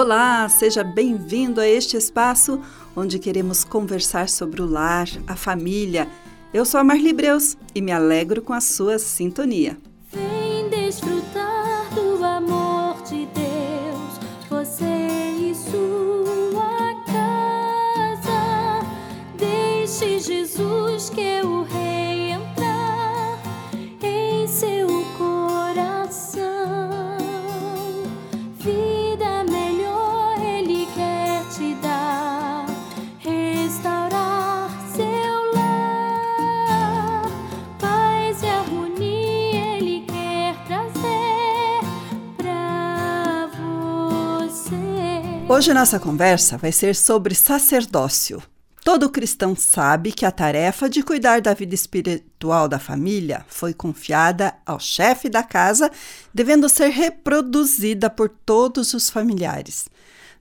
Olá, seja bem-vindo a este espaço onde queremos conversar sobre o lar, a família. Eu sou a Marli Breus e me alegro com a sua sintonia. Vem desfrutar do amor de Deus, você e sua casa. Deixe Jesus que o rei Hoje nossa conversa vai ser sobre sacerdócio. Todo cristão sabe que a tarefa de cuidar da vida espiritual da família foi confiada ao chefe da casa, devendo ser reproduzida por todos os familiares.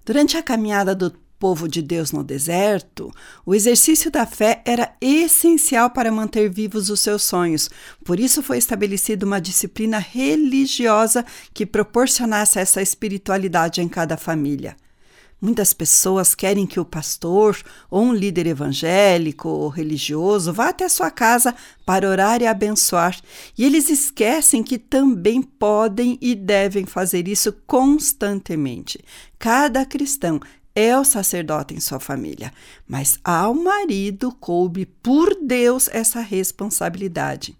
Durante a caminhada do povo de Deus no deserto, o exercício da fé era essencial para manter vivos os seus sonhos. Por isso foi estabelecida uma disciplina religiosa que proporcionasse essa espiritualidade em cada família. Muitas pessoas querem que o pastor ou um líder evangélico ou religioso vá até sua casa para orar e abençoar, e eles esquecem que também podem e devem fazer isso constantemente. Cada cristão é o sacerdote em sua família, mas ao marido coube por Deus essa responsabilidade.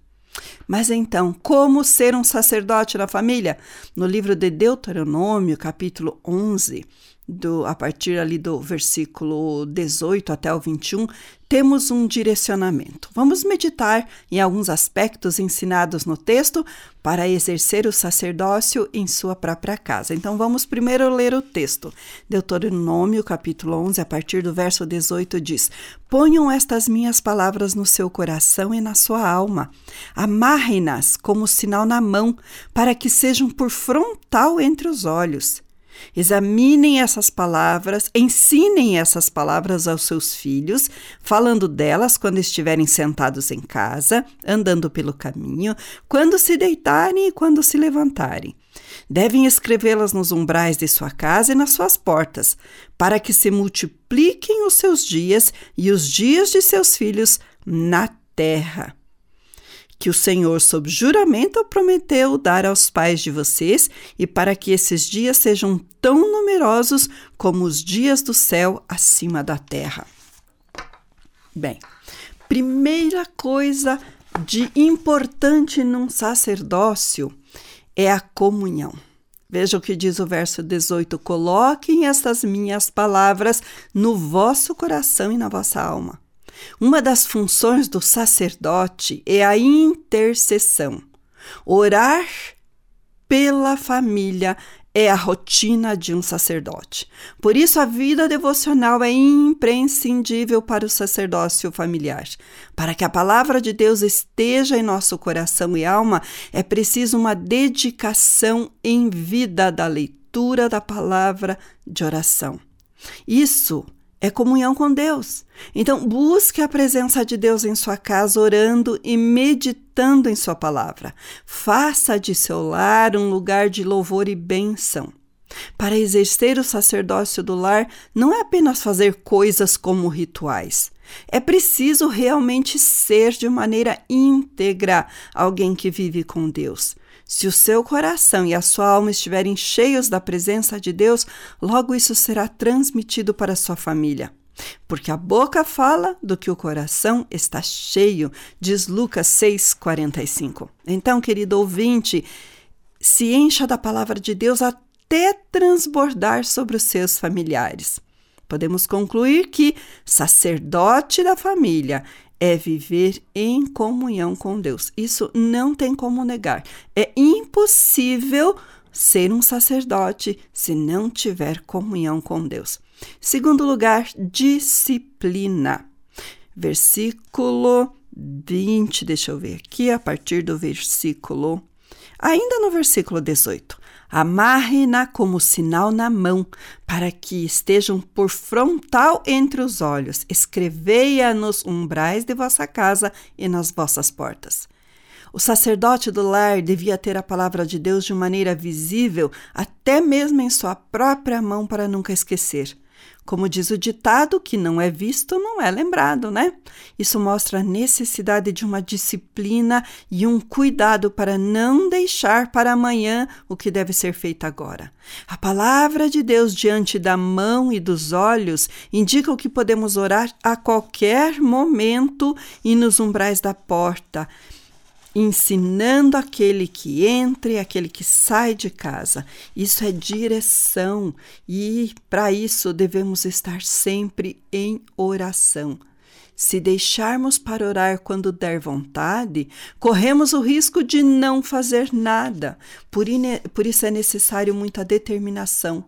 Mas então, como ser um sacerdote na família? No livro de Deuteronômio, capítulo 11, do, a partir ali do versículo 18 até o 21, temos um direcionamento. Vamos meditar em alguns aspectos ensinados no texto para exercer o sacerdócio em sua própria casa. Então vamos primeiro ler o texto. Deuteronômio, capítulo 11, a partir do verso 18 diz: Ponham estas minhas palavras no seu coração e na sua alma. Amarrem-nas como sinal na mão, para que sejam por frontal entre os olhos. Examinem essas palavras, ensinem essas palavras aos seus filhos, falando delas quando estiverem sentados em casa, andando pelo caminho, quando se deitarem e quando se levantarem. Devem escrevê-las nos umbrais de sua casa e nas suas portas, para que se multipliquem os seus dias e os dias de seus filhos na terra que o Senhor, sob juramento, prometeu dar aos pais de vocês, e para que esses dias sejam tão numerosos como os dias do céu acima da terra. Bem, primeira coisa de importante num sacerdócio é a comunhão. Veja o que diz o verso 18: Coloquem estas minhas palavras no vosso coração e na vossa alma. Uma das funções do sacerdote é a intercessão. Orar pela família é a rotina de um sacerdote. Por isso, a vida devocional é imprescindível para o sacerdócio familiar. Para que a palavra de Deus esteja em nosso coração e alma, é preciso uma dedicação em vida da leitura da palavra de oração. Isso é comunhão com Deus. Então, busque a presença de Deus em sua casa, orando e meditando em Sua palavra. Faça de seu lar um lugar de louvor e bênção. Para exercer o sacerdócio do lar, não é apenas fazer coisas como rituais. É preciso realmente ser de maneira íntegra alguém que vive com Deus. Se o seu coração e a sua alma estiverem cheios da presença de Deus, logo isso será transmitido para sua família. Porque a boca fala do que o coração está cheio, diz Lucas 6,45. Então, querido ouvinte, se encha da palavra de Deus até transbordar sobre os seus familiares. Podemos concluir que sacerdote da família é viver em comunhão com Deus. Isso não tem como negar. É impossível ser um sacerdote se não tiver comunhão com Deus. Segundo lugar, disciplina. Versículo 20, deixa eu ver aqui, a partir do versículo. Ainda no versículo 18. Amarre-na como sinal na mão, para que estejam por frontal entre os olhos. Escrevei-a nos umbrais de vossa casa e nas vossas portas. O sacerdote do lar devia ter a palavra de Deus de maneira visível, até mesmo em sua própria mão, para nunca esquecer. Como diz o ditado, que não é visto não é lembrado, né? Isso mostra a necessidade de uma disciplina e um cuidado para não deixar para amanhã o que deve ser feito agora. A palavra de Deus diante da mão e dos olhos indica o que podemos orar a qualquer momento e nos umbrais da porta ensinando aquele que entra e aquele que sai de casa. Isso é direção e para isso devemos estar sempre em oração. Se deixarmos para orar quando der vontade, corremos o risco de não fazer nada. Por, por isso é necessário muita determinação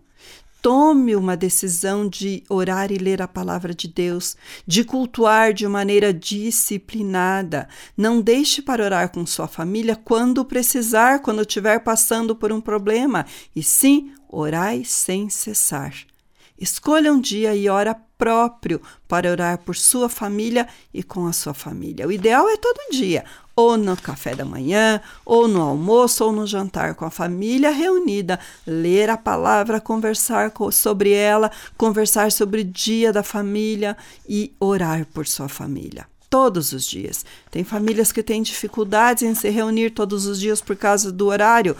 Tome uma decisão de orar e ler a palavra de Deus, de cultuar de maneira disciplinada. Não deixe para orar com sua família quando precisar, quando estiver passando por um problema, e sim, orai sem cessar. Escolha um dia e hora próprio para orar por sua família e com a sua família. O ideal é todo dia, ou no café da manhã, ou no almoço, ou no jantar com a família reunida, ler a palavra, conversar sobre ela, conversar sobre o dia da família e orar por sua família todos os dias. Tem famílias que têm dificuldades em se reunir todos os dias por causa do horário.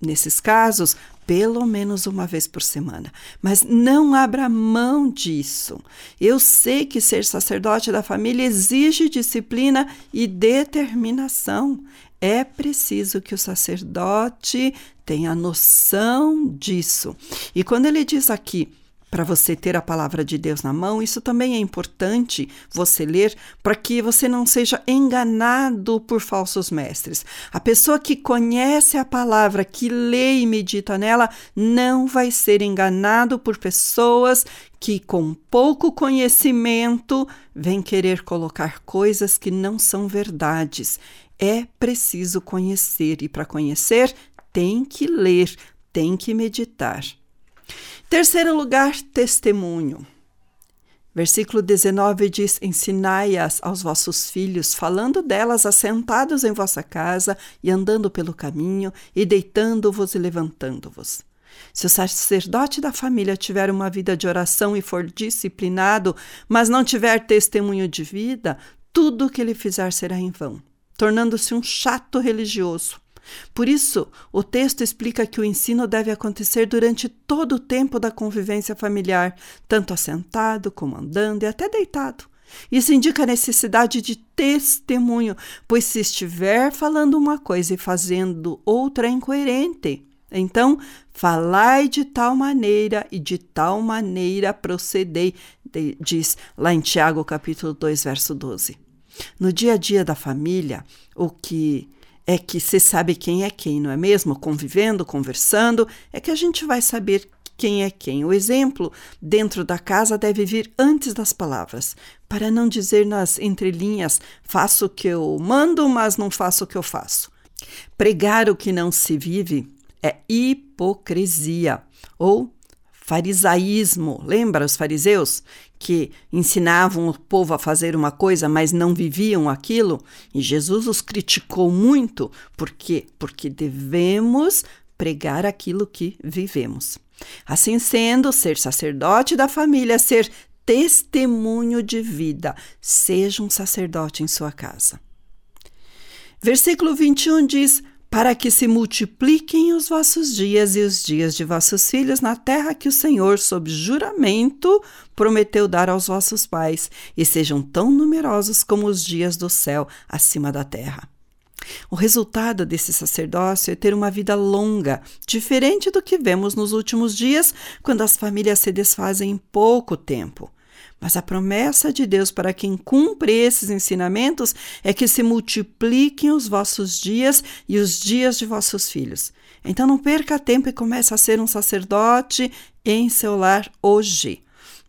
Nesses casos, pelo menos uma vez por semana. Mas não abra mão disso. Eu sei que ser sacerdote da família exige disciplina e determinação. É preciso que o sacerdote tenha noção disso. E quando ele diz aqui, para você ter a palavra de Deus na mão, isso também é importante você ler para que você não seja enganado por falsos mestres. A pessoa que conhece a palavra, que lê e medita nela, não vai ser enganado por pessoas que com pouco conhecimento vêm querer colocar coisas que não são verdades. É preciso conhecer e para conhecer tem que ler, tem que meditar. Terceiro lugar, testemunho. Versículo 19 diz: Ensinai-as aos vossos filhos, falando delas assentados em vossa casa e andando pelo caminho, e deitando-vos e levantando-vos. Se o sacerdote da família tiver uma vida de oração e for disciplinado, mas não tiver testemunho de vida, tudo o que ele fizer será em vão, tornando-se um chato religioso. Por isso, o texto explica que o ensino deve acontecer durante todo o tempo da convivência familiar, tanto assentado como andando e até deitado. Isso indica a necessidade de testemunho, pois se estiver falando uma coisa e fazendo outra é incoerente. Então, falai de tal maneira e de tal maneira procedei, diz lá em Tiago capítulo 2, verso 12. No dia a dia da família, o que é que se sabe quem é quem, não é mesmo? Convivendo, conversando, é que a gente vai saber quem é quem. O exemplo dentro da casa deve vir antes das palavras, para não dizer nas entrelinhas: faço o que eu mando, mas não faço o que eu faço. Pregar o que não se vive é hipocrisia ou farisaísmo. Lembra os fariseus que ensinavam o povo a fazer uma coisa, mas não viviam aquilo? E Jesus os criticou muito. Por quê? Porque devemos pregar aquilo que vivemos. Assim sendo, ser sacerdote da família, ser testemunho de vida, seja um sacerdote em sua casa. Versículo 21 diz: para que se multipliquem os vossos dias e os dias de vossos filhos na terra que o Senhor, sob juramento, prometeu dar aos vossos pais, e sejam tão numerosos como os dias do céu acima da terra. O resultado desse sacerdócio é ter uma vida longa, diferente do que vemos nos últimos dias, quando as famílias se desfazem em pouco tempo. Mas a promessa de Deus para quem cumpre esses ensinamentos é que se multipliquem os vossos dias e os dias de vossos filhos. Então não perca tempo e comece a ser um sacerdote em seu lar hoje.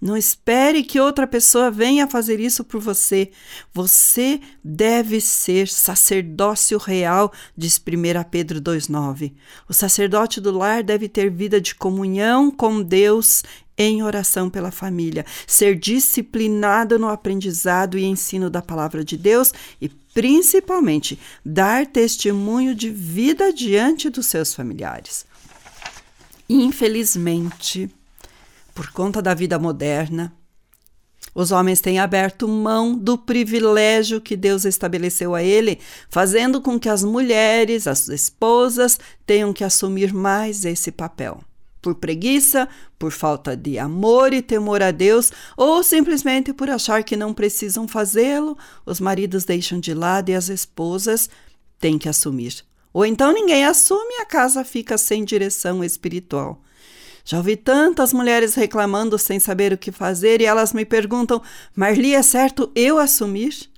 Não espere que outra pessoa venha fazer isso por você. Você deve ser sacerdócio real, diz 1 Pedro 2,9. O sacerdote do lar deve ter vida de comunhão com Deus em oração pela família, ser disciplinado no aprendizado e ensino da palavra de Deus e principalmente dar testemunho de vida diante dos seus familiares. Infelizmente, por conta da vida moderna, os homens têm aberto mão do privilégio que Deus estabeleceu a ele, fazendo com que as mulheres, as esposas, tenham que assumir mais esse papel. Por preguiça, por falta de amor e temor a Deus, ou simplesmente por achar que não precisam fazê-lo, os maridos deixam de lado e as esposas têm que assumir. Ou então ninguém assume e a casa fica sem direção espiritual. Já ouvi tantas mulheres reclamando sem saber o que fazer e elas me perguntam: Marli, é certo eu assumir?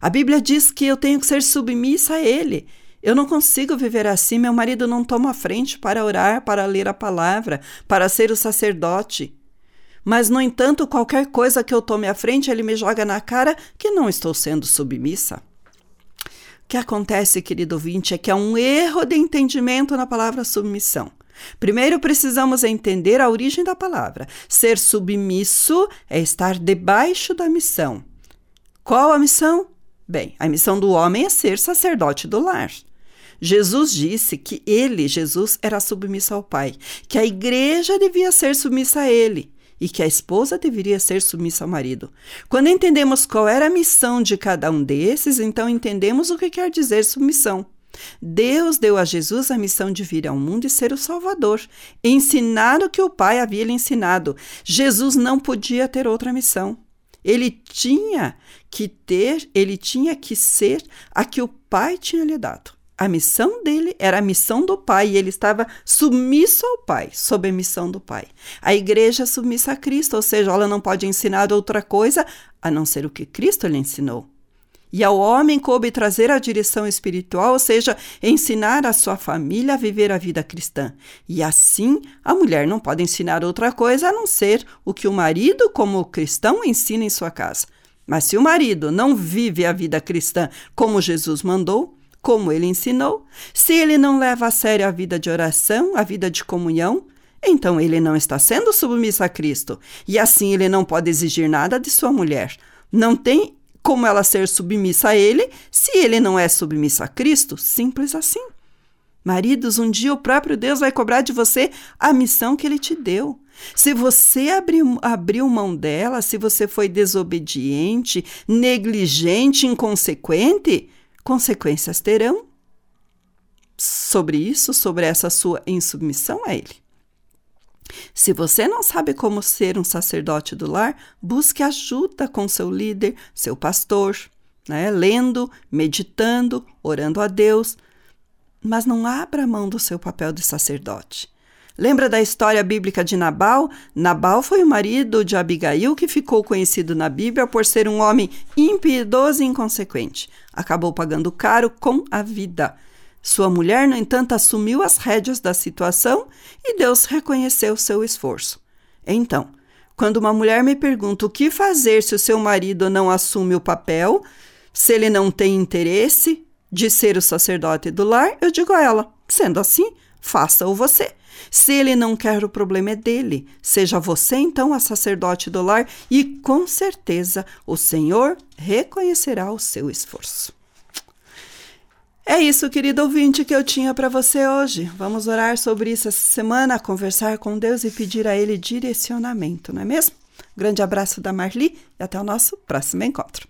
A Bíblia diz que eu tenho que ser submissa a Ele. Eu não consigo viver assim. Meu marido não toma frente para orar, para ler a palavra, para ser o sacerdote. Mas, no entanto, qualquer coisa que eu tome à frente, ele me joga na cara que não estou sendo submissa. O que acontece, querido ouvinte, é que há um erro de entendimento na palavra submissão. Primeiro precisamos entender a origem da palavra. Ser submisso é estar debaixo da missão. Qual a missão? Bem, a missão do homem é ser sacerdote do lar. Jesus disse que ele, Jesus, era submisso ao Pai, que a igreja devia ser submissa a ele e que a esposa deveria ser submissa ao marido. Quando entendemos qual era a missão de cada um desses, então entendemos o que quer dizer submissão. Deus deu a Jesus a missão de vir ao mundo e ser o Salvador, ensinar o que o Pai havia lhe ensinado. Jesus não podia ter outra missão. Ele tinha que ter, ele tinha que ser a que o Pai tinha lhe dado. A missão dele era a missão do Pai e ele estava submisso ao Pai, sob a missão do Pai. A igreja é submissa a Cristo, ou seja, ela não pode ensinar outra coisa a não ser o que Cristo lhe ensinou. E ao homem coube trazer a direção espiritual, ou seja, ensinar a sua família a viver a vida cristã. E assim, a mulher não pode ensinar outra coisa a não ser o que o marido, como cristão, ensina em sua casa. Mas se o marido não vive a vida cristã como Jesus mandou, como ele ensinou, se ele não leva a sério a vida de oração, a vida de comunhão, então ele não está sendo submisso a Cristo. E assim ele não pode exigir nada de sua mulher. Não tem como ela ser submissa a ele se ele não é submisso a Cristo? Simples assim. Maridos, um dia o próprio Deus vai cobrar de você a missão que ele te deu. Se você abriu, abriu mão dela, se você foi desobediente, negligente, inconsequente, consequências terão sobre isso, sobre essa sua insubmissão a ele. Se você não sabe como ser um sacerdote do lar, busque ajuda com seu líder, seu pastor, né? lendo, meditando, orando a Deus. Mas não abra mão do seu papel de sacerdote. Lembra da história bíblica de Nabal? Nabal foi o marido de Abigail que ficou conhecido na Bíblia por ser um homem impiedoso e inconsequente. Acabou pagando caro com a vida. Sua mulher, no entanto, assumiu as rédeas da situação e Deus reconheceu seu esforço. Então, quando uma mulher me pergunta o que fazer se o seu marido não assume o papel, se ele não tem interesse de ser o sacerdote do lar, eu digo a ela: sendo assim, faça-o você. Se ele não quer, o problema é dele. Seja você então a sacerdote do lar e com certeza o Senhor reconhecerá o seu esforço. É isso, querido ouvinte, que eu tinha para você hoje. Vamos orar sobre isso essa semana, conversar com Deus e pedir a Ele direcionamento, não é mesmo? Grande abraço da Marli e até o nosso próximo encontro.